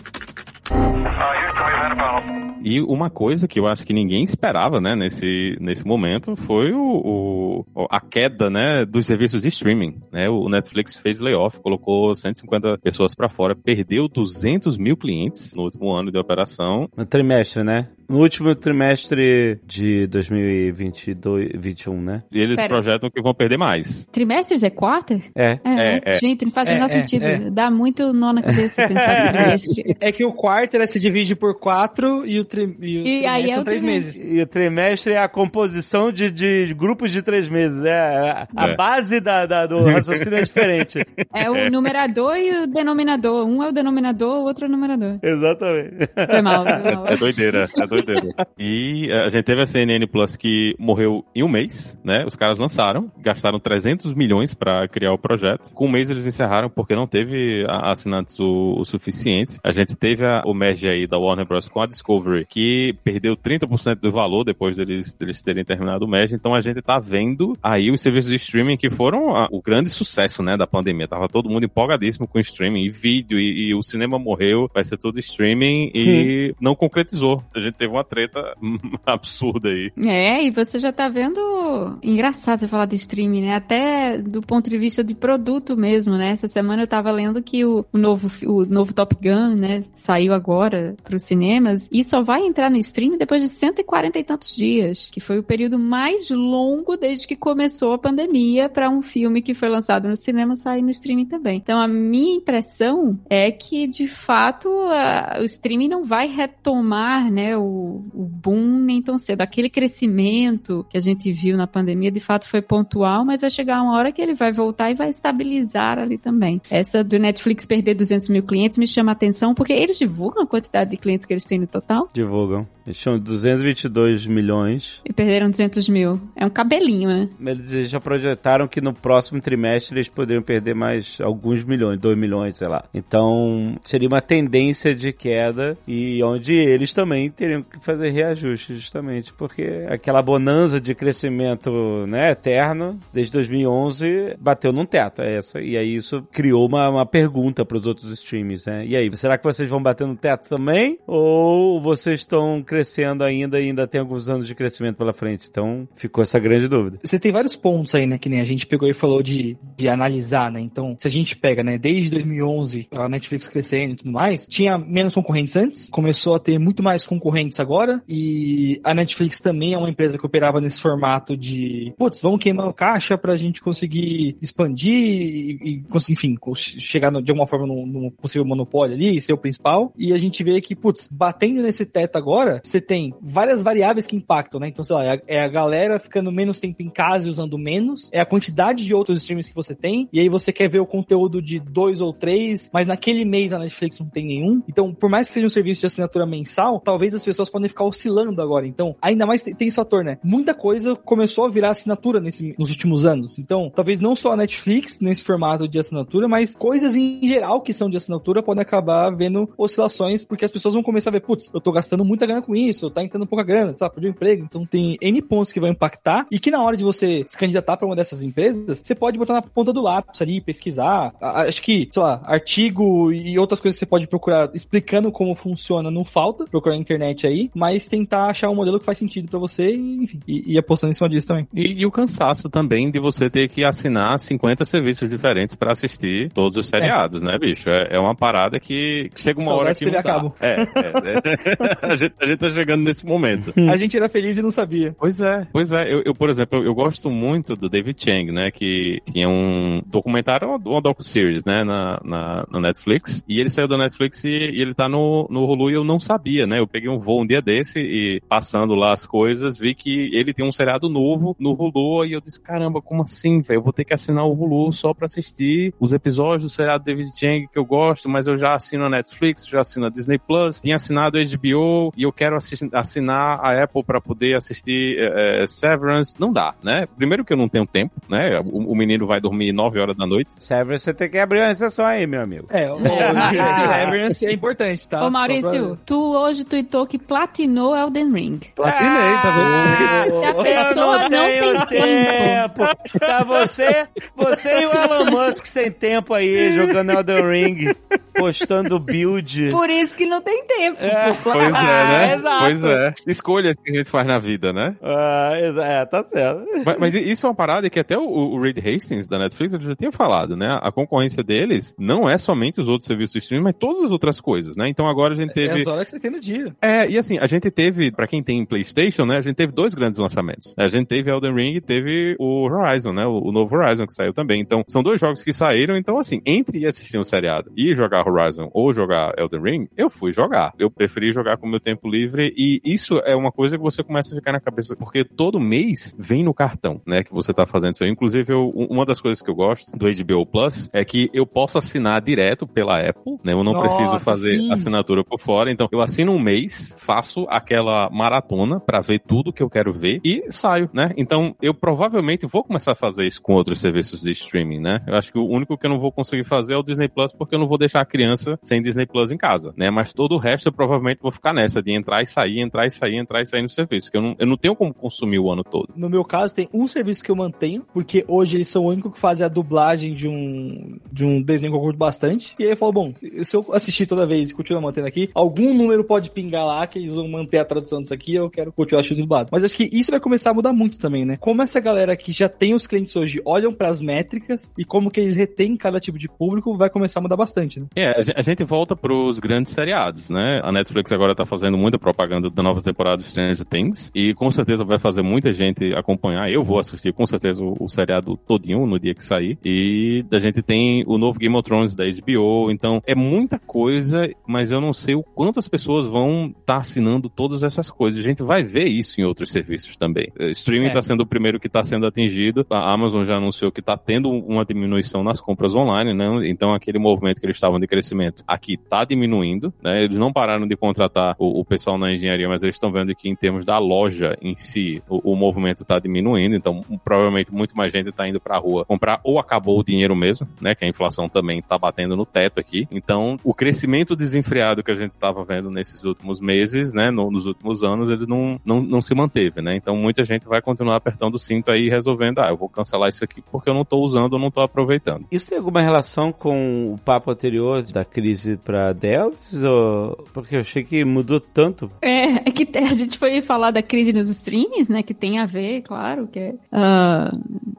E uma coisa que eu acho que ninguém esperava, né, nesse, nesse momento foi o, o, a queda, né, dos serviços de streaming, né? O Netflix fez layoff, colocou 150 pessoas para fora, perdeu 200 mil clientes no último ano de operação. No trimestre, né? No último trimestre de 2021, né? E eles Pera. projetam que vão perder mais. Trimestres é quarter? É. É, É, é. gente, não faz o É, menor é, sentido. é. Dá muito nó na cabeça pensar em trimestre. É que o quarto ele se divide por quatro e o, tri, e o E aí trimestre é são o três trimestre. meses. E o trimestre é a composição de, de grupos de três meses. É, a, a É. base da, da- do raciocínio é diferente. É o numerador e o denominador. Um é o denominador, o outro é o numerador. Exatamente. Foi mal, foi mal. É doideira, é doideira. E eh, a gente teve a CNN Plus que morreu em um mês, né? Os caras lançaram, gastaram 300 milhões pra criar o projeto. Com um mês eles encerraram porque não teve assinantes o, o suficiente. A gente teve a- o merge aí da Warner Bros. com a Discovery, que perdeu 30% do valor depois deles, deles terem terminado o merge. Então a gente tá vendo aí os serviços de streaming que foram a- o grande sucesso, né, da pandemia. Tava todo mundo empolgadíssimo com streaming e vídeo e, e o cinema morreu, vai ser tudo streaming e não concretizou. A gente teve uma treta absurda aí. É, e você já tá vendo. Engraçado você falar de streaming, né? Até do ponto de vista de produto mesmo, né? Essa semana eu tava lendo que o, o novo, o novo Top Gun, né? Saiu agora pros cinemas e só vai entrar no streaming depois de 140 e tantos dias, que foi o período mais longo desde que começou a pandemia para um filme que foi lançado no cinema sair no streaming também. Então a minha impressão é que de fato a- o streaming não vai retomar, né, o, o boom nem tão cedo. Aquele crescimento que a gente viu na pandemia de fato foi pontual, mas vai chegar uma hora que ele vai voltar e vai estabilizar ali também. Essa do Netflix perder 200 mil clientes me chama a atenção porque eles divulgam a quantidade de clientes que eles têm no total Divulgam. Eles tinham 222 milhões. e perderam 200 mil. É um cabelinho, né? Eles já projetaram que no próximo trimestre eles poderiam perder mais alguns milhões, 2 milhões, sei lá. Então, seria uma tendência de queda e onde eles também teriam que fazer reajuste, justamente, porque aquela bonança de crescimento né, eterno, desde 2011, bateu num teto, é essa. E aí isso criou uma, uma pergunta para os outros streams, né? E aí, será que vocês vão bater no teto também? Ou vocês estão crescendo ainda e ainda tem alguns anos de crescimento pela frente? Então, ficou essa grande dúvida. Você tem vários pontos aí, né? Que nem a gente pegou e falou de, de analisar, né? Então, se a gente pega, né? Desde 2011, a Netflix crescendo e tudo mais, tinha menos concorrentes antes, começou a ter muito mais concorrentes agora, e a Netflix também é uma empresa que operava nesse formato de, putz, vamos queimar o caixa pra gente conseguir expandir e, e enfim, chegar de alguma forma num, possível monopólio ali, ser o principal, e a gente vê que, putz, batendo nesse teto agora, você tem várias variáveis que impactam, né? Então, sei lá, é a, é a galera ficando menos tempo em casa e usando menos, é a quantidade de outros streams que você tem, e aí você quer ver o conteúdo de dois ou três, mas naquele mês a Netflix não tem nenhum. Então, por mais que seja um serviço de assinatura mensal, talvez as pessoas podem ficar oscilando agora. Então, ainda mais tem, esse fator, né? Muita coisa começou a virar assinatura nesse, nos últimos anos. Então, talvez não só a Netflix nesse formato de assinatura, mas coisas em geral que são de assinatura podem acabar vendo oscilações, porque as pessoas vão começar a ver, putz, eu tô gastando muita grana com isso, tá entrando pouca grana, sabe, perdi o emprego. Então tem N pontos que vão impactar e que na hora de você se candidatar para uma dessas empresas, você pode botar na ponta do lápis ali, pesquisar. Acho que, sei lá, artigo e outras coisas que você pode procurar explicando como funciona, não falta, procurar na internet aí, mas tentar achar um modelo que faz sentido para você e, enfim, e, e apostando em cima disso também. E, e o cansaço também de você ter que assinar 50 serviços diferentes pra assistir todos os seriados, né, bicho? É, é uma parada que chega uma hora que TV não a dá. cabo. É, é, é. a, gente, a gente tá chegando nesse momento. A gente era feliz e não sabia. Pois é, pois é. Eu, eu, por exemplo, eu, eu gosto muito do David Chang, né? Que tinha um documentário, uma, uma docu-series, né? Na, na, no Netflix. E ele saiu da Netflix e, e ele tá no, no Hulu e eu não sabia, né? Eu peguei um voo um dia desse e passando lá as coisas, vi que ele tem um seriado novo no Hulu e eu disse, caramba, como assim, velho? Eu vou ter que assinar o Hulu só pra assistir os episódios do seriado David Chang que eu gosto, mas eu já assino a Netflix, já assino a Disney Plus, tinha assinado a HBO e eu quero quero assinar a Apple para poder assistir é, Severance. Não dá, né? Primeiro que eu não tenho tempo, né? O, o menino vai dormir 9 horas da noite. Severance, você tem que abrir uma exceção aí, meu amigo. É, o, Severance é importante, tá? Ô, Maurício, tu hoje tweetou que platinou Elden Ring. Platinei, tá vendo? Se a pessoa não, tem tempo. tempo. Tá você, você e o Elon Musk sem tempo aí, jogando Elden Ring, postando build. Por isso que não tem tempo. É. Pois é, né? Exato. Pois é. Escolhas que a gente faz na vida, né? Ah, exa- é, tá certo. Mas, mas isso é uma parada que até o, o Reed Hastings da Netflix ele já tinha falado, né? A concorrência deles não é somente os outros serviços de streaming, mas todas as outras coisas, né? Então agora a gente É teve. as horas que você tem no dia. É, e assim, a gente teve, pra quem tem PlayStation, né, a gente teve dois grandes lançamentos. A gente teve Elden Ring e teve o Horizon, né, o, o novo Horizon que saiu também. Então, são dois jogos que saíram, então assim, entre ir assistir um seriado e jogar Horizon ou jogar Elden Ring, eu fui jogar. Eu preferi jogar com o meu tempo livre e isso é uma coisa que você começa a ficar na cabeça, porque todo mês vem no cartão, né, que você tá fazendo isso aí. Inclusive, eu- uma das coisas que eu gosto do HBO Plus é que eu posso assinar direto pela Apple, né, eu não Nossa, preciso fazer sim. assinatura por fora. Então, eu assino um mês, faço aquela maratona pra ver tudo que eu quero ver e saio, né? Então, eu provavelmente vou começar a fazer isso com outros serviços de streaming, né? Eu acho que o único que eu não vou conseguir fazer é o Disney Plus, porque eu não vou deixar a criança sem Disney Plus em casa, né? Mas todo o resto eu provavelmente vou ficar nessa de entrar e sair, entrar e sair, entrar e sair no serviço, que eu não, eu não tenho como consumir o ano todo. No meu caso, tem um serviço que eu mantenho, porque hoje eles são o único que fazem a dublagem de um, de um desenho que eu curto bastante. E aí eu falo, bom, se eu assistir toda vez e continuar mantendo aqui, algum número pode pingar lá que eles vão manter a tradução disso aqui eu quero continuar assistindo dublado. Mas acho que isso vai começar a mudar muito também, né? Como essa galera que já tem os clientes hoje olham pras métricas e como que eles retêm cada tipo de público, vai começar a mudar bastante, né? É, a gen- a gente volta pros grandes seriados, né? A Netflix agora tá fazendo muita propaganda da nova temporada de Stranger Things e com certeza vai fazer muita gente acompanhar. Eu vou assistir com certeza o, o seriado todinho no dia que sair. E a gente tem o novo Game of Thrones da HBO, então é muita coisa, mas eu não sei o quanto as pessoas vão estar assinando todas essas coisas. A gente vai ver isso em outros serviços também. Eh, Streaming É. está sendo o primeiro que está sendo atingido. A Amazon já anunciou que está tendo uma diminuição nas compras online, né? Então aquele movimento que eles estavam de crescimento aqui está diminuindo, né? Eles não pararam de contratar o, o pessoal na engenharia, mas eles estão vendo que em termos da loja em si, o, o movimento está diminuindo. Então provavelmente muito mais gente está indo para a rua comprar ou acabou o dinheiro mesmo, né? Que a inflação também está batendo no teto aqui. Então o crescimento desenfreado que a gente estava vendo nesses últimos meses, né? no- nos últimos anos, ele não, não, não se manteve, né? Então muita gente vai continuar apertando o cinto aí resolvendo, ah, eu vou cancelar isso aqui porque eu não tô usando, eu não tô aproveitando. Isso tem alguma relação com o papo anterior da crise pra devs? Ou... Porque eu achei que mudou tanto. É, é que a gente foi falar da crise nos streams, né? Que tem a ver, claro, que é ah,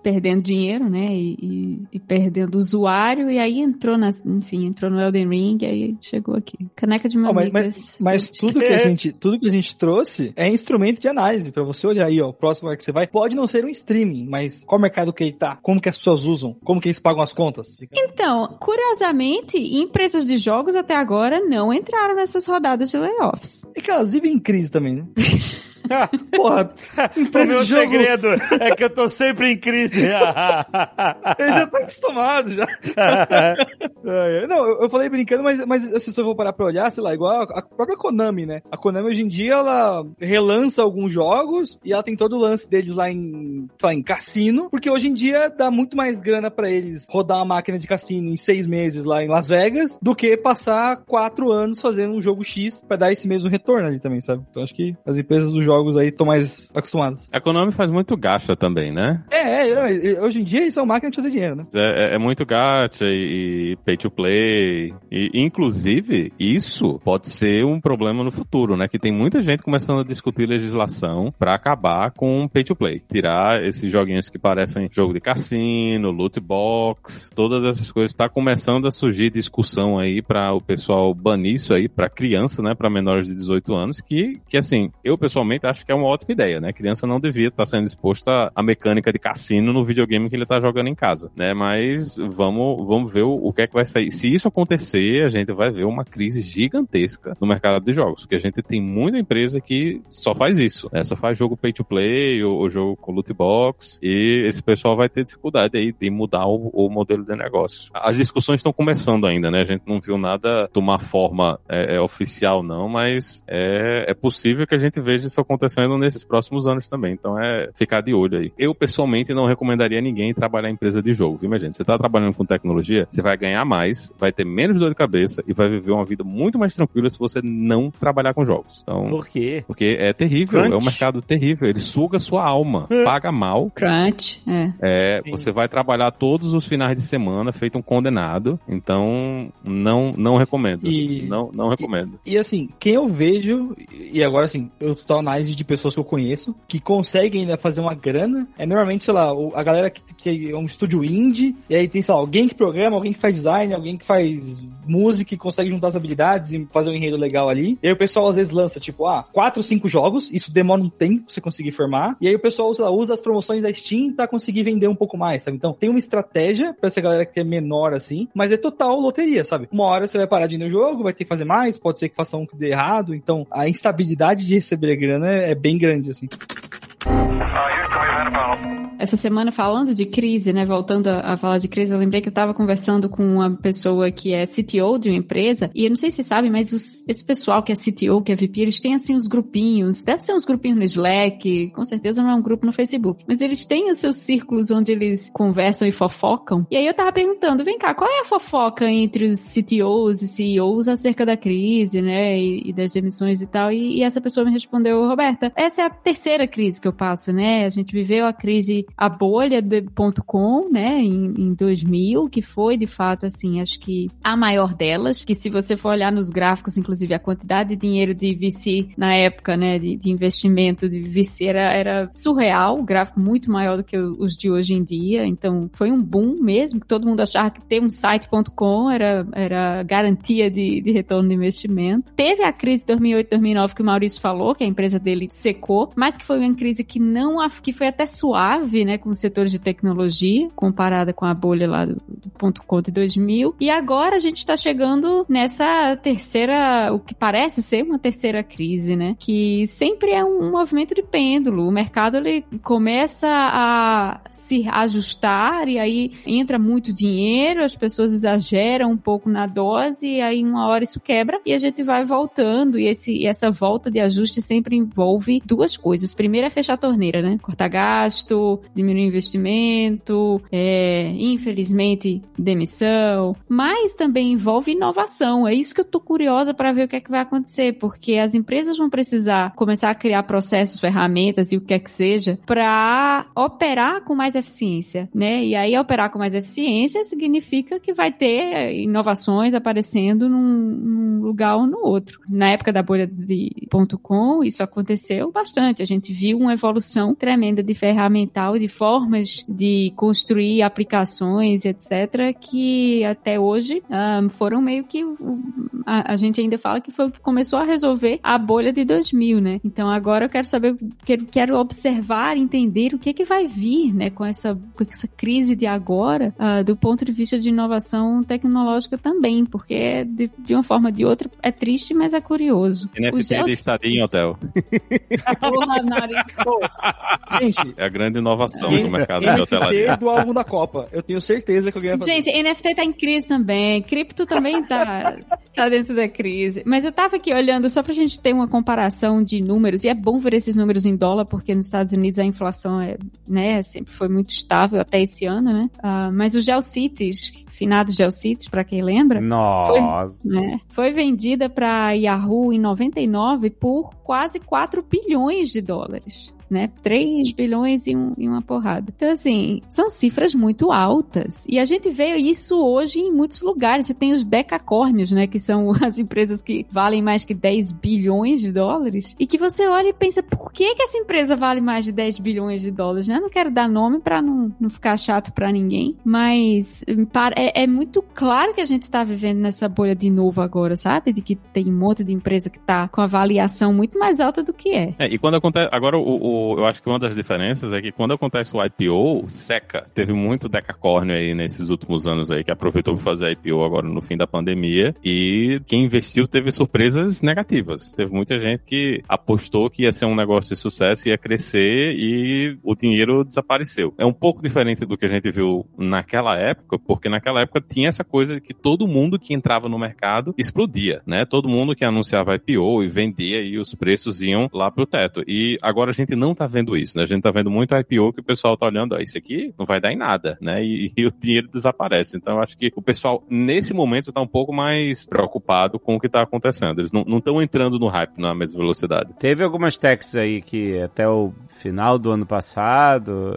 perdendo dinheiro, né? E, e- e perdendo usuário, e aí entrou na, enfim, entrou no Elden Ring, e aí chegou aqui. Caneca de Ó, mas, mamigas. mas, mas tudo que a gente, tudo que a gente trouxe é instrumento de análise pra você olhar aí, ó, o próximo lugar que você vai. Pode não ser um streaming, mas qual mercado que ele tá? Como que as pessoas usam? Como que eles pagam as contas? Então, curiosamente, empresas de jogos até agora não entraram nessas rodadas de layoffs. É que elas vivem em crise também, né? Porra, O meu jogo, segredo é que eu tô sempre em crise. ele já tá acostumado já. É, é. Não, eu, eu falei brincando, mas, mas assim, se eu vou parar pra olhar, sei lá, igual a, a própria Konami, né? A Konami hoje em dia, ela relança alguns jogos e ela tem todo o lance deles lá em, sei lá, em cassino, porque hoje em dia dá muito mais grana pra eles rodar uma máquina de cassino em seis meses lá em Las Vegas do que passar quatro anos fazendo um jogo X pra dar esse mesmo retorno ali também, sabe? Então acho que as empresas dos jogos aí estão mais acostumadas. A Konami faz muito gacha também, né? É, é, é, hoje em dia eles são máquinas de fazer dinheiro, né? É, é- é muito gacha e, e pay to play. E, inclusive, isso pode ser um problema no futuro, né? Que tem muita gente começando a discutir legislação pra acabar com pay to play. Tirar esses joguinhos que parecem jogo de cassino, loot box, todas essas coisas. Tá começando a surgir discussão aí pra o pessoal banir isso aí pra criança, né? Pra menores de 18 anos. Que, que assim, eu pessoalmente acho que é uma ótima ideia, né? criança não devia estar sendo exposta à mecânica de cassino no videogame que ele tá jogando em casa, né? Mas vamos, vamos ver o, o que é que vai sair. Se isso acontecer, a gente vai ver uma crise gigantesca no mercado de jogos, porque a gente tem muita empresa que só faz isso, né? Só faz jogo pay to play ou, ou jogo com loot box e esse pessoal vai ter dificuldade aí de mudar o, o modelo de negócio. As discussões estão começando ainda, né? A gente não viu nada tomar forma é, é, oficial não, mas é, é possível que a gente veja isso acontecendo nesses próximos anos também. Então é ficar de olho aí. Eu pessoalmente não recomendaria ninguém trabalhar em empresa de jogo, viu, minha gente? Você tá trabalhando com tecnologia, você vai ganhar mais, vai ter menos dor de cabeça e vai viver uma vida muito mais tranquila se você não trabalhar com jogos. Então, Por quê? porque é terrível, Crunch. é um mercado terrível. Ele suga sua alma, paga mal. Crunch, é. É, Sim. você vai trabalhar todos os finais de semana feito um condenado. Então, não não recomendo. E- Não, não recomendo. E assim, quem eu vejo, e agora assim, eu tô análise de pessoas que eu conheço, que conseguem ainda fazer uma grana, é normalmente, sei lá, a galera que, que é um estúdio indie, e aí tem, sei lá, alguém que programa, alguém que faz design, alguém que faz música e consegue juntar as habilidades e fazer um enredo legal ali. E aí o pessoal às vezes lança, tipo, ah, quatro, cinco jogos, isso demora um tempo pra você conseguir formar, e aí o pessoal, lá, usa as promoções da Steam pra conseguir vender um pouco mais, sabe? Então tem uma estratégia pra essa galera que é menor assim, mas é total loteria, sabe? Uma hora você vai parar de ir no jogo, vai ter que fazer mais, pode ser que faça um que dê errado, então a instabilidade de receber grana é é bem grande, assim. Essa semana, falando de crise, né? Voltando a, a falar de crise, eu lembrei que eu tava conversando com uma pessoa que é CTO de uma empresa, e eu não sei se sabem, mas os- esse pessoal que é CTO, que é VP, eles têm assim uns grupinhos, deve ser uns grupinhos no Slack, com certeza não é um grupo no Facebook, mas eles têm os seus círculos onde eles conversam e fofocam. E aí eu tava perguntando, vem cá, qual é a fofoca entre os CTOs e CEOs acerca da crise, né? E, e das demissões e tal. E, e essa pessoa me respondeu, Roberta, essa é a terceira crise que eu passo, né? A gente viveu a crise, a bolha do ponto .com, né? Em, em 2000, que foi, de fato, assim, acho que a maior delas, que se você for olhar nos gráficos, inclusive a quantidade de dinheiro de VC na época, né? De, de investimento de VC era, era surreal, o gráfico muito maior do que os de hoje em dia. Então, foi um boom mesmo, que todo mundo achava que ter um site.com era, era garantia de, de retorno de investimento. Teve a crise de 2008, 2009 que o Maurício falou, que a empresa dele secou, mas que foi uma crise que não, que foi até suave, né, com os setores de tecnologia, comparada com a bolha lá do, ponto .com de 2000. E agora a gente está chegando nessa terceira, o que parece ser uma terceira crise, né, que sempre é um movimento de pêndulo. O mercado ele começa a se ajustar e aí entra muito dinheiro, as pessoas exageram um pouco na dose e aí uma hora isso quebra e a gente vai voltando e esse e essa volta de ajuste sempre envolve duas coisas. Primeiro é fechar a torneira, né? Cortar gasto, diminuir investimento, é, infelizmente demissão, mas também envolve inovação. É isso que eu tô curiosa para ver o que é que vai acontecer, porque as empresas vão precisar começar a criar processos, ferramentas e o que é que seja para operar com mais eficiência, né? E aí operar com mais eficiência significa que vai ter eh, inovações aparecendo num, num lugar ou no outro. Na época da bolha de ponto .com, isso aconteceu bastante. A gente viu uma evolução tremenda de ferramental, de formas de construir aplicações, etc., que até hoje ahn, foram meio que a, a gente ainda fala que foi o que começou a resolver a bolha de 2000, né? Então agora eu quero saber, quero, quero observar, entender o que que vai vir, né, com essa, com essa crise de agora, ah, do ponto de vista de inovação tecnológica também, porque de, de uma forma ou de outra é triste, mas é curioso. NFT Gel- de estadia em hotel. Porra, nariz. Gente, É a grande inovação do mercado de hotelaria. NFT do álbum da Copa. Eu tenho certeza que alguém vai fazer. Gente, NFT tá em crise também. Cripto também tá, tá dentro da crise. Mas eu tava aqui olhando só pra gente ter uma comparação de números. E é bom ver esses números em dólar, porque nos Estados Unidos a inflação é, né, sempre foi muito estável até esse ano, né? Ah, mas o GeoCities, finados GeoCities, pra quem lembra, Nossa. né, foi vendida pra Yahoo em 99 por quase 4 bilhões de dólares. Né? 3 bilhões e, um- e uma porrada. Então, assim, são cifras muito altas. E a gente vê isso hoje em muitos lugares. Você tem os decacórnios, né? Que são as empresas que valem mais que 10 bilhões de dólares. E que você olha e pensa, por que, que essa empresa vale mais de 10 bilhões de dólares? Né? Eu não quero dar nome pra não, não ficar chato pra ninguém. Mas hum, para- é, é muito claro que a gente tá vivendo nessa bolha de novo agora, sabe? De que tem um monte de empresa que tá com avaliação muito mais alta do que é. É, e quando acontece. Agora, o, o eu acho que uma das diferenças é que quando acontece o IPO, seca. Teve muito decacórnio aí nesses últimos anos aí, que aproveitou para fazer IPO agora no fim da pandemia. E quem investiu teve surpresas negativas. Teve muita gente que apostou que ia ser um negócio de sucesso, ia crescer e o dinheiro desapareceu. É um pouco diferente do que a gente viu naquela época, porque naquela época tinha essa coisa de que todo mundo que entrava no mercado explodia, né? Todo mundo que anunciava IPO e vendia e os preços iam lá pro teto. E agora a gente não tá vendo isso, né? A gente tá vendo muito IPO que o pessoal tá olhando, ó, isso aqui não vai dar em nada, né? E, e o dinheiro desaparece. Então acho que o pessoal, nesse momento, tá um pouco mais preocupado com o que tá acontecendo. Eles não estão entrando no hype na mesma velocidade. Teve algumas techs aí que até o final do ano passado,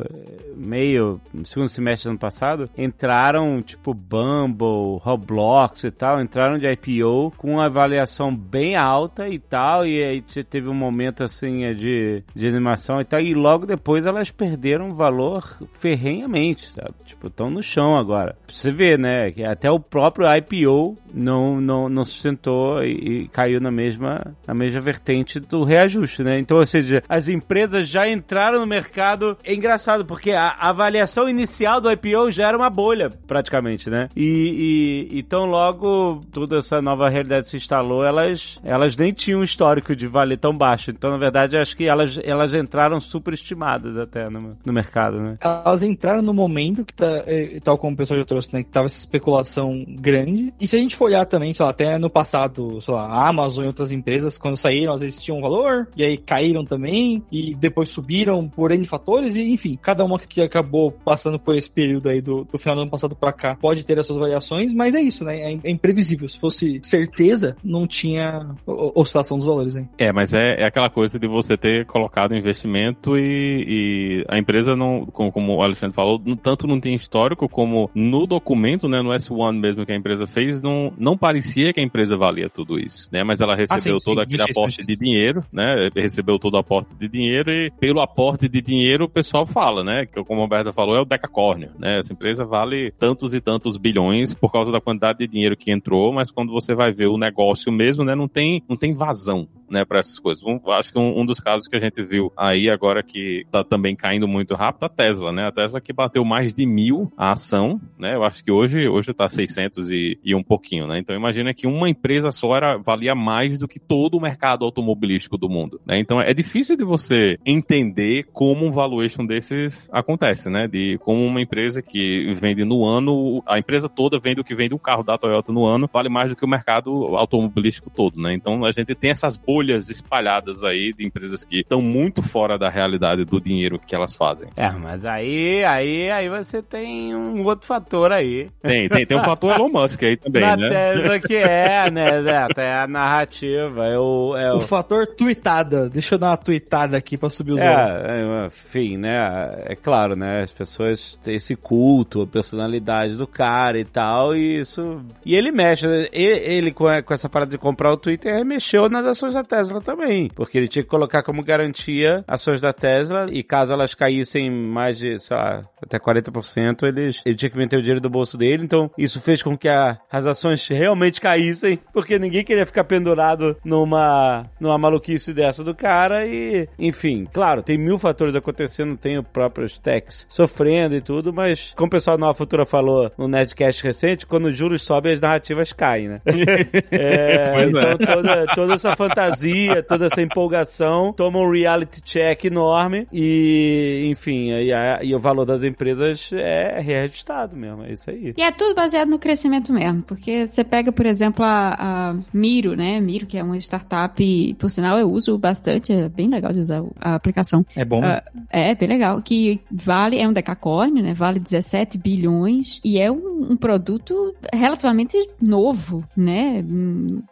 meio, segundo semestre do ano passado, entraram, tipo, Bumble, Roblox e tal, entraram de IPO com uma avaliação bem alta e tal, e aí teve um momento, assim, é, de, de animação e tal, e logo depois elas perderam valor ferrenhamente, sabe? Tipo, estão no chão agora. Você ver, né, que até o próprio IPO não, não, não sustentou e, e caiu na mesma, na mesma vertente do reajuste, né? Então, ou seja, as empresas já entraram no mercado. É engraçado, porque a avaliação inicial do IPO já era uma bolha, praticamente, né? E, e então logo toda essa nova realidade se instalou, elas, elas nem tinham um histórico de valer tão baixo. Então, na verdade, acho que elas, elas entraram superestimadas até no, no mercado, né? Elas entraram no momento que tá, é, tal como o pessoal já trouxe, né? Que tava essa especulação grande. E se a gente for olhar também, sei lá, até no passado, sei lá, a Amazon e outras empresas, quando saíram, às vezes tinham um valor, e aí caíram também, e depois subiram por N fatores, e enfim, cada uma que acabou passando por esse período aí do, do final do ano passado para cá pode ter as suas variações, mas é isso, né? É, é imprevisível. Se fosse certeza, não tinha oscilação dos valores, hein? É, mas é, é aquela coisa de você ter colocado investimento e, e a empresa não, como, como, o Alexandre falou, tanto não tem histórico como no documento, né, no S1 mesmo que a empresa fez, não, não parecia que a empresa valia tudo isso, né? Mas ela recebeu ah, sim, todo sim, aquele aporte de dinheiro, né? Recebeu todo o aporte de dinheiro e pelo aporte de dinheiro o pessoal fala, né? Que como a Roberta falou, é o decacórnio, né? Essa empresa vale tantos e tantos bilhões por causa da quantidade de dinheiro que entrou, mas quando você vai ver o negócio mesmo, né? Não tem, não tem vazão, né, para essas coisas. Um, acho que um, um, dos casos que a gente viu aí agora que tá também caindo muito rápido, a Tesla, né? A Tesla que bateu mais de mil a ação, né? Eu acho que hoje, hoje tá 600 e, e um pouquinho, né? Então imagina que uma empresa só era, valia mais do que todo o mercado automobilístico do mundo, né? Então é difícil de você entender como um valuation desses acontece, né? De como uma empresa que vende no ano, a empresa toda vende o que vende o carro da Toyota no ano, vale mais do que o mercado automobilístico todo, né? Então a gente tem essas bolhas espalhadas aí de empresas que estão muito fora da realidade do dinheiro que elas fazem. É, mas aí, aí, aí você tem um outro fator aí. Tem, tem, tem um fator Elon Musk aí também, Na né? Tesla que é, né? É, até a narrativa, é o, é o... o fator tweetada. Deixa eu dar uma tweetada aqui pra subir os é, é, enfim, né? É claro, né? As pessoas têm esse culto, a personalidade do cara e tal, e isso... E ele mexe, ele, ele com, essa parada de comprar o Twitter, mexeu nas ações da Tesla também, porque ele tinha que colocar como garantia ações da Tesla e caso elas caíssem mais de, sei lá, até 40%, eles, ele tinha que meter o dinheiro do bolso dele, então isso fez com que a, as ações realmente caíssem, porque ninguém queria ficar pendurado numa, numa maluquice dessa do cara e, enfim, claro, tem mil fatores acontecendo, tem o próprio techs sofrendo e tudo, mas como o pessoal da Nova Futura falou no Nerdcast recente, quando os juros sobem, as narrativas caem, né? é, então é. Toda, toda essa fantasia fantasia, toda essa empolgação, toma um reality check enorme e, enfim, e, a, e o valor das empresas é reajustado mesmo, é isso aí. E é tudo baseado no crescimento mesmo, porque você pega, por exemplo, a, a Miro, né? Miro, que é uma startup, por sinal eu uso bastante, é bem legal de usar a aplicação. É bom. Uh, é, bem legal, que vale, é um decacórnio, né? Vale 17 bilhões e é um, um produto relativamente novo, né?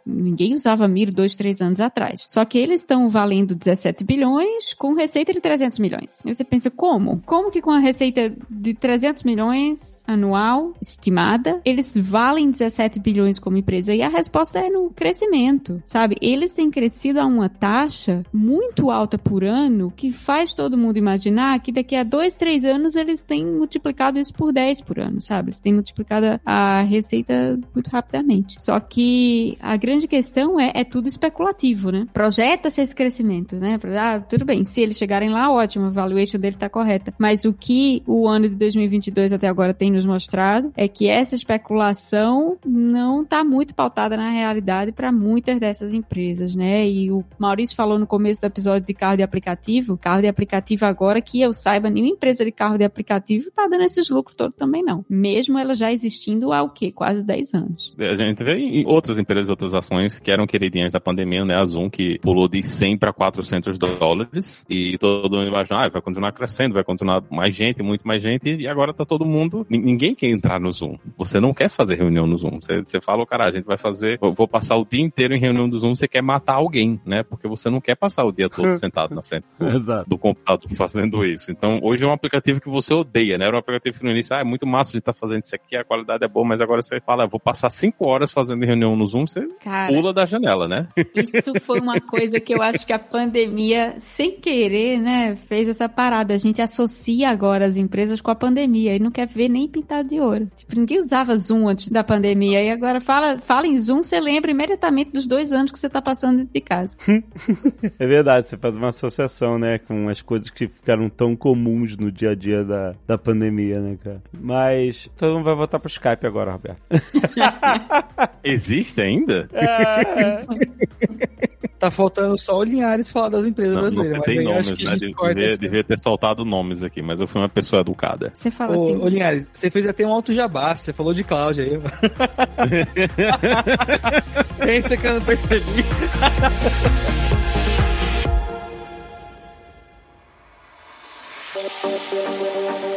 Ninguém usava Miro dois, três anos atrás. Só que eles estão valendo 17 bilhões com receita de 300 milhões. E você pensa, como? Como que com a receita de 300 milhões anual estimada, eles valem 17 bilhões como empresa? E a resposta é no crescimento, sabe? Eles têm crescido a uma taxa muito alta por ano que faz todo mundo imaginar que daqui a dois, três anos eles têm multiplicado isso por 10 por ano, sabe? Eles têm multiplicado a receita muito rapidamente. Só que a grande questão é, é tudo especulativo né? Projeta-se esse crescimento, né? Ah, tudo bem, bem. Se eles chegarem lá, ótimo, a valuation dele tá correta. Mas o que o ano de 2022 até agora tem nos mostrado é que essa especulação não tá muito pautada na realidade para muitas dessas empresas, né? E o Maurício falou no começo do episódio de carro de aplicativo, carro de aplicativo agora que eu saiba, nenhuma empresa de carro de aplicativo tá dando esses lucros todos também não. Mesmo ela já existindo há o quê? Quase 10 anos. A gente vê em outras empresas, outras ações que eram queridinhas da pandemia, né? A Zoom que pulou de 100 para 400 dólares e todo mundo imagina, ah, vai continuar crescendo, vai continuar mais gente, muito mais gente e agora tá todo mundo, ninguém quer entrar no Zoom. Você não quer fazer reunião no Zoom. Você, você fala, cara, a gente vai fazer, vou passar o dia inteiro em reunião do Zoom, você quer matar alguém, né? Porque você não quer passar o dia todo sentado na frente do, do computador fazendo isso. Então, hoje é um aplicativo que você odeia, né? Era um aplicativo que no início, ah, é muito massa de estar tá fazendo isso aqui, a qualidade é boa, mas agora você fala, vou passar cinco horas fazendo reunião no Zoom, você Cara, pula da janela, né? Isso foi uma coisa que eu acho que a pandemia, sem querer, né, fez essa parada. A gente associa agora as empresas com a pandemia e não quer ver nem pintado de ouro. Tipo, ninguém usava Zoom antes da pandemia e agora fala, fala em Zoom, você lembra imediatamente dos dois anos que você tá passando dentro de casa. é verdade, você faz uma associação, né, com as coisas que ficaram tão comuns no dia a dia da, da pandemia, né, cara? Mas todo mundo vai voltar pro Skype agora, Roberto. Existe ainda? É. Tá faltando só o Linhares falar das empresas não, brasileiras. Tem nomes, né? Devia, devia, ter soltado nomes aqui, mas eu fui uma pessoa educada. Você fala ô, assim. Ô, Linhares, você fez até um alto jabá, você falou de Cláudia aí. Pensa que eu não percebi.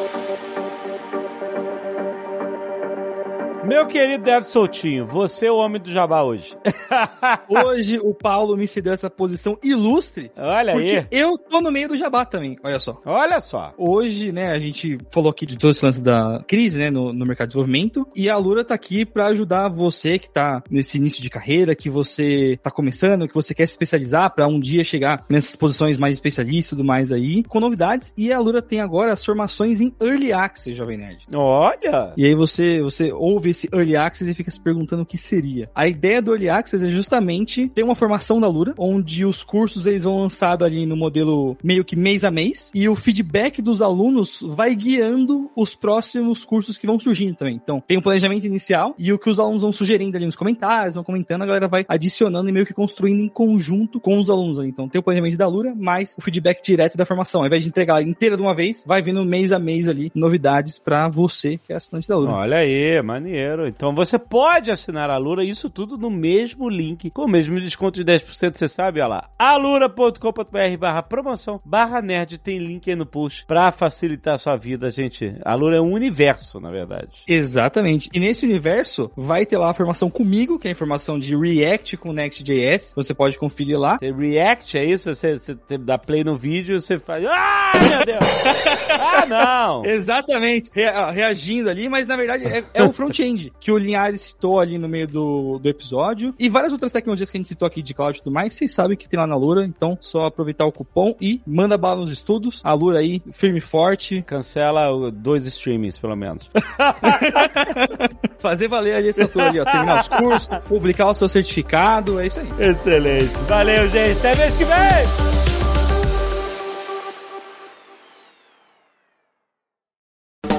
Meu querido Dev Soltinho, você é o homem do jabá hoje. hoje o Paulo me cedeu essa posição ilustre. Olha aí. eu tô no meio do jabá também, olha só. Olha só. Hoje, né, a gente falou aqui de todos os lances da crise, né, no, no mercado de desenvolvimento, e a Lura tá aqui para ajudar você que tá nesse início de carreira, que você tá começando, que você quer se especializar para um dia chegar nessas posições mais especialistas e tudo mais aí, com novidades. E a Lura tem agora as formações em Early Access, Jovem Nerd. Olha! E aí você, você ouve esse Early Access e fica se perguntando o que seria. A ideia do Early Access é justamente ter uma formação da Lura, onde os cursos eles vão lançados ali no modelo meio que mês a mês, e o feedback dos alunos vai guiando os próximos cursos que vão surgindo também. Então, tem um planejamento inicial e o que os alunos vão sugerindo ali nos comentários, vão comentando, a galera vai adicionando e meio que construindo em conjunto com os alunos ali. Então, tem o planejamento da Lura, mais o feedback direto da formação. Ao invés de entregar inteira de uma vez, vai vindo mês a mês ali novidades para você que é assinante da Lura. Olha aí, maneiro. Então você pode assinar a Lura, isso tudo no mesmo link, com o mesmo desconto de 10%, você sabe, olha lá. alura.com.br barra promoção barra nerd, tem link aí no post pra facilitar a sua vida, gente. A Lura é um universo, na verdade. Exatamente. E nesse universo vai ter lá a formação comigo, que é a informação de React com Next.js. Você pode conferir lá. React, é isso? Você, você dá play no vídeo, você faz. Ah, meu Deus! ah, não! Exatamente. reagindo ali, mas na verdade é, é o front-end que o Linhares citou ali no meio do, do episódio, e várias outras tecnologias que a gente citou aqui de cloud e tudo mais, vocês sabem que tem lá na Lura, então só aproveitar o cupom e manda bala nos estudos. A Lura aí, firme e forte. Cancela dois streamings, pelo menos. Fazer valer ali essa tour ali, ó. Terminar os cursos, publicar o seu certificado, é isso aí. Excelente. Valeu, gente. Até mês que vem!